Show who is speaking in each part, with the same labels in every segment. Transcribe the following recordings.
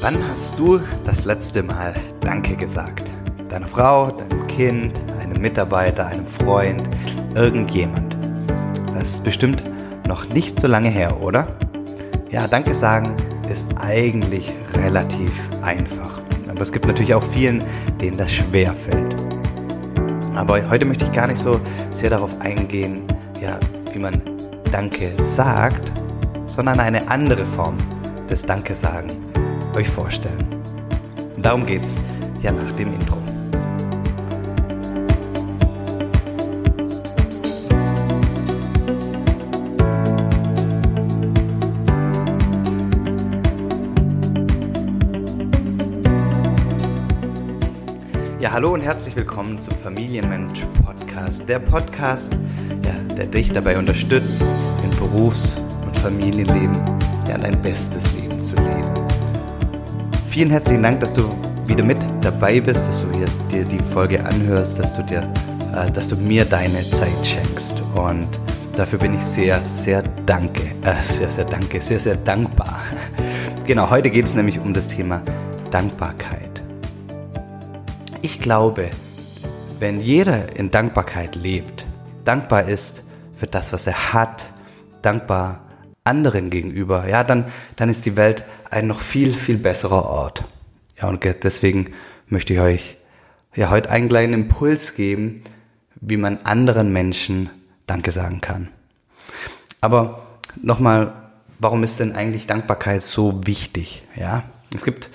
Speaker 1: Wann hast du das letzte Mal Danke gesagt? Deiner Frau, deinem Kind, einem Mitarbeiter, einem Freund, irgendjemand. Das ist bestimmt noch nicht so lange her, oder? Ja, Danke sagen ist eigentlich relativ einfach. Aber es gibt natürlich auch vielen, denen das schwer fällt. Aber heute möchte ich gar nicht so sehr darauf eingehen, ja, wie man Danke sagt, sondern eine andere Form des Danke sagen euch vorstellen. Darum geht's ja nach dem Intro. Ja, hallo und herzlich willkommen zum Familienmensch Podcast. Der Podcast, ja, der dich dabei unterstützt, im Berufs- und Familienleben ja, dein bestes leben. Vielen herzlichen Dank, dass du wieder mit dabei bist, dass du hier, dir die Folge anhörst, dass du dir, äh, dass du mir deine Zeit schenkst. Und dafür bin ich sehr, sehr danke, äh, sehr, sehr danke, sehr, sehr dankbar. Genau, heute geht es nämlich um das Thema Dankbarkeit. Ich glaube, wenn jeder in Dankbarkeit lebt, dankbar ist für das, was er hat, dankbar anderen gegenüber, ja, dann, dann ist die Welt ein noch viel, viel besserer Ort. Ja, und deswegen möchte ich euch ja heute einen kleinen Impuls geben, wie man anderen Menschen Danke sagen kann. Aber nochmal, warum ist denn eigentlich Dankbarkeit so wichtig? Ja, es gibt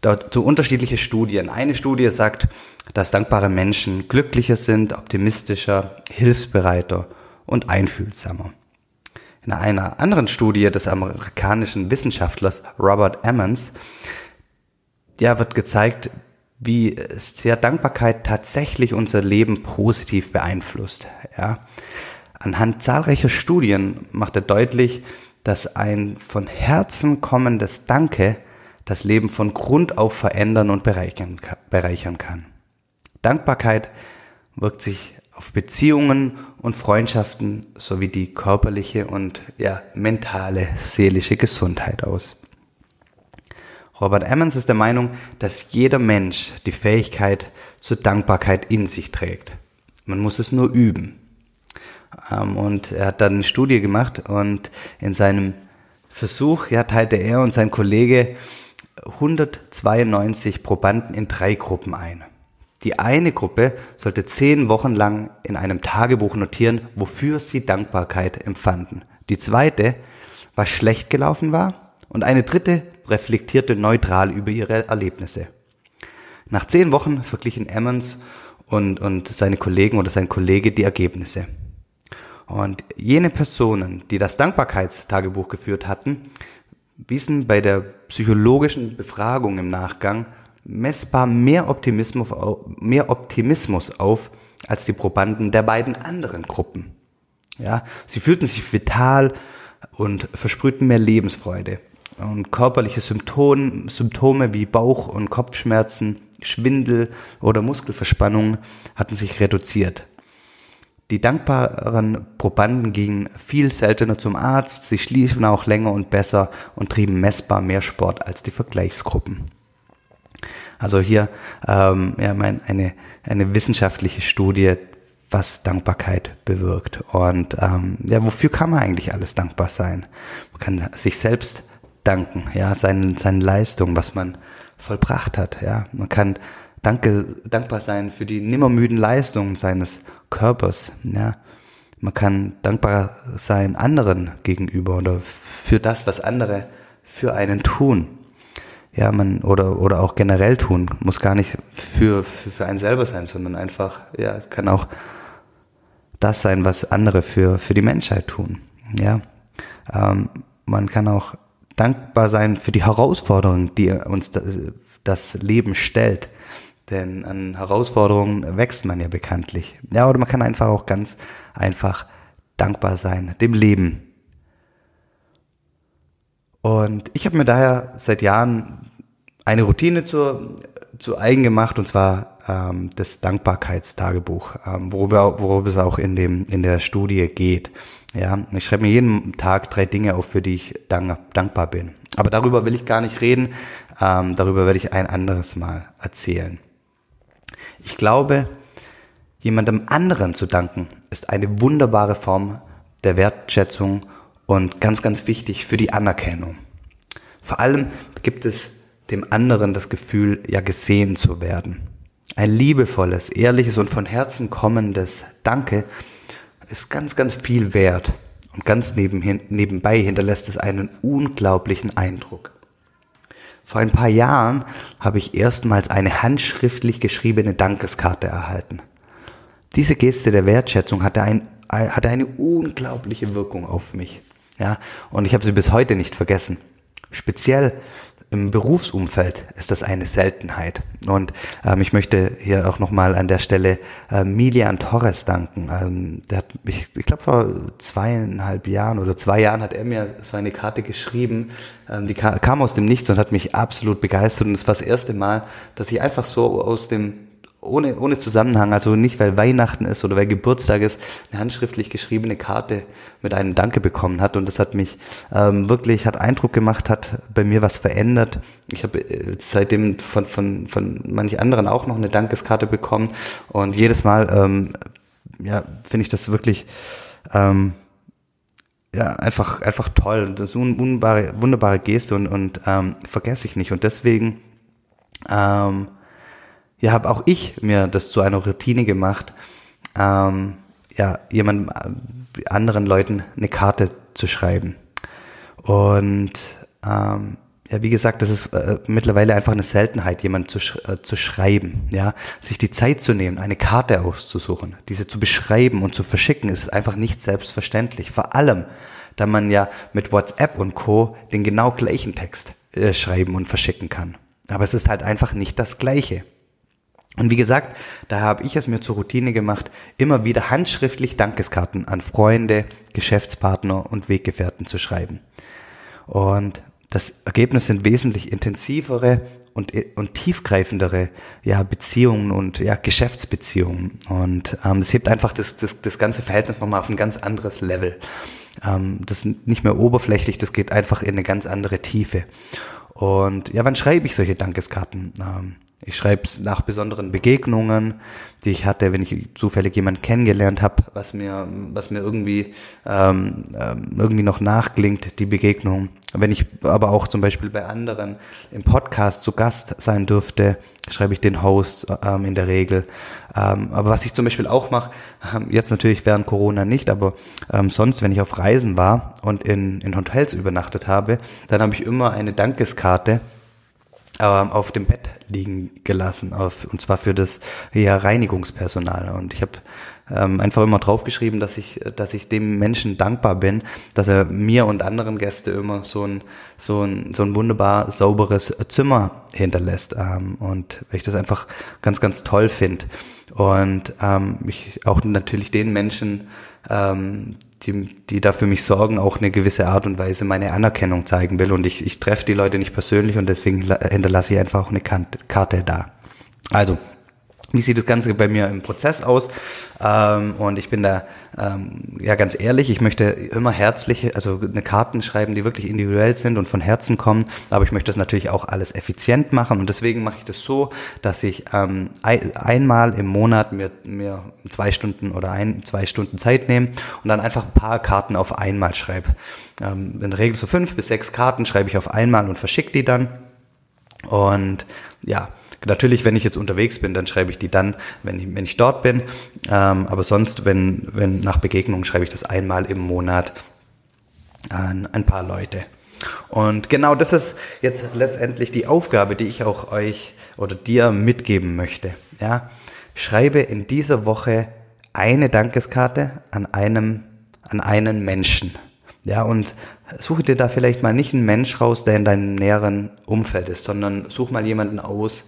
Speaker 1: dazu unterschiedliche Studien. Eine Studie sagt, dass dankbare Menschen glücklicher sind, optimistischer, hilfsbereiter und einfühlsamer. In einer anderen Studie des amerikanischen Wissenschaftlers Robert Emmons ja, wird gezeigt, wie sehr Dankbarkeit tatsächlich unser Leben positiv beeinflusst. Ja. Anhand zahlreicher Studien macht er deutlich, dass ein von Herzen kommendes Danke das Leben von Grund auf verändern und bereichern kann. Dankbarkeit wirkt sich auf Beziehungen und Freundschaften sowie die körperliche und ja, mentale, seelische Gesundheit aus. Robert Emmons ist der Meinung, dass jeder Mensch die Fähigkeit zur Dankbarkeit in sich trägt. Man muss es nur üben. Ähm, und er hat dann eine Studie gemacht und in seinem Versuch ja, teilte er und sein Kollege 192 Probanden in drei Gruppen ein. Die eine Gruppe sollte zehn Wochen lang in einem Tagebuch notieren, wofür sie Dankbarkeit empfanden. Die zweite, was schlecht gelaufen war. Und eine dritte reflektierte neutral über ihre Erlebnisse. Nach zehn Wochen verglichen Emmons und, und seine Kollegen oder sein Kollege die Ergebnisse. Und jene Personen, die das Dankbarkeitstagebuch geführt hatten, wiesen bei der psychologischen Befragung im Nachgang messbar mehr Optimismus, mehr Optimismus auf als die Probanden der beiden anderen Gruppen. Ja, sie fühlten sich vital und versprühten mehr Lebensfreude. Und körperliche Symptome, Symptome wie Bauch- und Kopfschmerzen, Schwindel oder Muskelverspannung hatten sich reduziert. Die dankbaren Probanden gingen viel seltener zum Arzt, sie schliefen auch länger und besser und trieben messbar mehr Sport als die Vergleichsgruppen. Also hier ähm, ja, mein, eine, eine wissenschaftliche Studie, was Dankbarkeit bewirkt. Und ähm, ja, wofür kann man eigentlich alles dankbar sein? Man kann sich selbst danken, ja, seinen, seinen Leistungen, was man vollbracht hat, ja. Man kann danke, dankbar sein für die nimmermüden Leistungen seines Körpers, ja. Man kann dankbar sein anderen gegenüber oder für das, was andere für einen tun ja, man, oder, oder auch generell tun. Muss gar nicht für, für, für einen selber sein, sondern einfach, ja, es kann auch das sein, was andere für, für die Menschheit tun. Ja, ähm, man kann auch dankbar sein für die Herausforderungen, die uns das Leben stellt. Denn an Herausforderungen wächst man ja bekanntlich. Ja, oder man kann einfach auch ganz einfach dankbar sein, dem Leben. Und ich habe mir daher seit Jahren eine Routine zu, zu eigen gemacht und zwar ähm, das Dankbarkeitstagebuch, ähm, worüber, worüber es auch in dem in der Studie geht. Ja, ich schreibe mir jeden Tag drei Dinge auf, für die ich dank, dankbar bin. Aber darüber will ich gar nicht reden. Ähm, darüber werde ich ein anderes Mal erzählen. Ich glaube, jemandem anderen zu danken, ist eine wunderbare Form der Wertschätzung und ganz, ganz wichtig für die Anerkennung. Vor allem gibt es dem anderen das Gefühl, ja gesehen zu werden. Ein liebevolles, ehrliches und von Herzen kommendes Danke ist ganz, ganz viel wert und ganz nebenbei hinterlässt es einen unglaublichen Eindruck. Vor ein paar Jahren habe ich erstmals eine handschriftlich geschriebene Dankeskarte erhalten. Diese Geste der Wertschätzung hatte, ein, hatte eine unglaubliche Wirkung auf mich. Ja, und ich habe sie bis heute nicht vergessen. Speziell im Berufsumfeld ist das eine Seltenheit. Und ähm, ich möchte hier auch nochmal an der Stelle äh, Milian Torres danken. Ähm, der hat mich, ich glaube vor zweieinhalb Jahren oder zwei Jahren hat er mir so eine Karte geschrieben. Ähm, die kam aus dem Nichts und hat mich absolut begeistert. Und es war das erste Mal, dass ich einfach so aus dem ohne, ohne Zusammenhang, also nicht weil Weihnachten ist oder weil Geburtstag ist, eine handschriftlich geschriebene Karte mit einem Danke bekommen hat. Und das hat mich ähm, wirklich, hat Eindruck gemacht, hat bei mir was verändert. Ich habe äh, seitdem von, von, von manch anderen auch noch eine Dankeskarte bekommen. Und jedes Mal, ähm, ja, finde ich das wirklich, ähm, ja, einfach, einfach toll. Das ist eine wunderbare, wunderbare Geste und, und ähm, vergesse ich nicht. Und deswegen, ähm, ja, habe auch ich mir das zu einer Routine gemacht, ähm, ja, jemandem, äh, anderen Leuten eine Karte zu schreiben. Und ähm, ja, wie gesagt, das ist äh, mittlerweile einfach eine Seltenheit, jemand zu, sch äh, zu schreiben, ja, sich die Zeit zu nehmen, eine Karte auszusuchen, diese zu beschreiben und zu verschicken, ist einfach nicht selbstverständlich. Vor allem, da man ja mit WhatsApp und Co. den genau gleichen Text äh, schreiben und verschicken kann. Aber es ist halt einfach nicht das Gleiche. Und wie gesagt, da habe ich es mir zur Routine gemacht, immer wieder handschriftlich Dankeskarten an Freunde, Geschäftspartner und Weggefährten zu schreiben. Und das Ergebnis sind wesentlich intensivere und, und tiefgreifendere ja, Beziehungen und ja, Geschäftsbeziehungen. Und ähm, das hebt einfach das, das, das ganze Verhältnis nochmal auf ein ganz anderes Level. Ähm, das ist nicht mehr oberflächlich, das geht einfach in eine ganz andere Tiefe. Und ja, wann schreibe ich solche Dankeskarten? Ähm, ich schreibe es nach besonderen Begegnungen, die ich hatte, wenn ich zufällig jemanden kennengelernt habe, was mir, was mir irgendwie, ähm, ähm, irgendwie noch nachklingt, die Begegnung. Wenn ich aber auch zum Beispiel bei anderen im Podcast zu Gast sein dürfte, schreibe ich den Host ähm, in der Regel. Ähm, aber was ich zum Beispiel auch mache, ähm, jetzt natürlich während Corona nicht, aber ähm, sonst, wenn ich auf Reisen war und in, in Hotels übernachtet habe, dann habe ich immer eine Dankeskarte auf dem Bett liegen gelassen, auf, und zwar für das ja, Reinigungspersonal. Und ich habe ähm, einfach immer draufgeschrieben, dass ich, dass ich dem Menschen dankbar bin, dass er mir und anderen Gäste immer so ein, so ein, so ein wunderbar sauberes Zimmer hinterlässt. Ähm, und weil ich das einfach ganz, ganz toll finde. Und ähm, ich auch natürlich den Menschen, ähm, die, die da für mich sorgen, auch eine gewisse Art und Weise meine Anerkennung zeigen will. Und ich, ich treffe die Leute nicht persönlich und deswegen hinterlasse ich einfach auch eine Karte da. Also, wie sieht das Ganze bei mir im Prozess aus? Ähm, und ich bin da ähm, ja ganz ehrlich, ich möchte immer herzliche, also eine Karten schreiben, die wirklich individuell sind und von Herzen kommen, aber ich möchte das natürlich auch alles effizient machen und deswegen mache ich das so, dass ich ähm, ein, einmal im Monat mir, mir zwei Stunden oder ein, zwei Stunden Zeit nehme und dann einfach ein paar Karten auf einmal schreibe. Ähm, in der Regel so fünf bis sechs Karten schreibe ich auf einmal und verschicke die dann. Und ja, Natürlich, wenn ich jetzt unterwegs bin, dann schreibe ich die dann, wenn ich, wenn ich dort bin. Ähm, aber sonst, wenn, wenn nach Begegnungen, schreibe ich das einmal im Monat an ein paar Leute. Und genau das ist jetzt letztendlich die Aufgabe, die ich auch euch oder dir mitgeben möchte. Ja, schreibe in dieser Woche eine Dankeskarte an einem, an einen Menschen. Ja, und suche dir da vielleicht mal nicht einen Mensch raus, der in deinem näheren Umfeld ist, sondern such mal jemanden aus,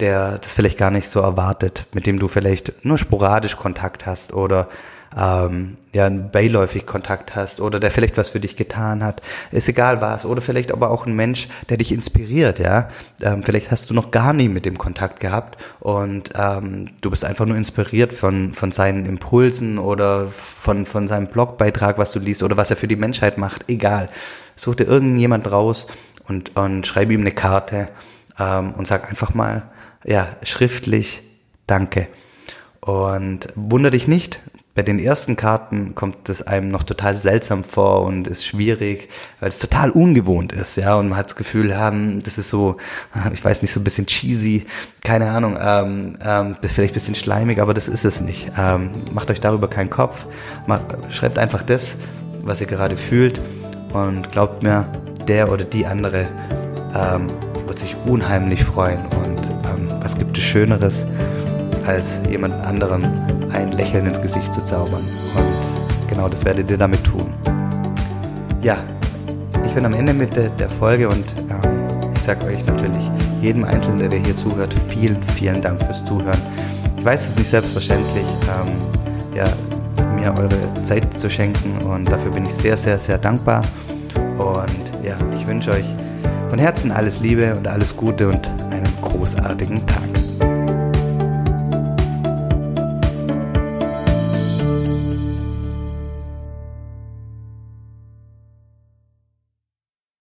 Speaker 1: der das vielleicht gar nicht so erwartet, mit dem du vielleicht nur sporadisch Kontakt hast oder ähm, ja beiläufig Kontakt hast oder der vielleicht was für dich getan hat, ist egal was. Oder vielleicht aber auch ein Mensch, der dich inspiriert, ja, ähm, vielleicht hast du noch gar nie mit dem Kontakt gehabt und ähm, du bist einfach nur inspiriert von von seinen Impulsen oder von von seinem Blogbeitrag, was du liest oder was er für die Menschheit macht, egal, such dir irgendjemand raus und und schreib ihm eine Karte ähm, und sag einfach mal, ja, schriftlich Danke. Und wunder dich nicht, bei den ersten Karten kommt es einem noch total seltsam vor und ist schwierig, weil es total ungewohnt ist, ja, und man hat das Gefühl, haben, das ist so, ich weiß nicht, so ein bisschen cheesy, keine Ahnung, ähm, ähm, vielleicht ein bisschen schleimig, aber das ist es nicht. Ähm, macht euch darüber keinen Kopf, schreibt einfach das, was ihr gerade fühlt und glaubt mir, der oder die andere ähm, wird sich unheimlich freuen und was gibt es Schöneres, als jemand anderem ein Lächeln ins Gesicht zu zaubern. Und genau das werdet ihr damit tun. Ja, ich bin am Ende mit der, Folge und ähm, ich sage euch natürlich, jedem Einzelnen, der hier zuhört, vielen, vielen Dank fürs Zuhören. Ich weiß, es nicht selbstverständlich, ähm, ja, mir eure Zeit zu schenken und dafür bin ich sehr, sehr, sehr dankbar. Und ja, ich wünsche euch von Herzen alles Liebe und alles Gute und einen großartigen Tag.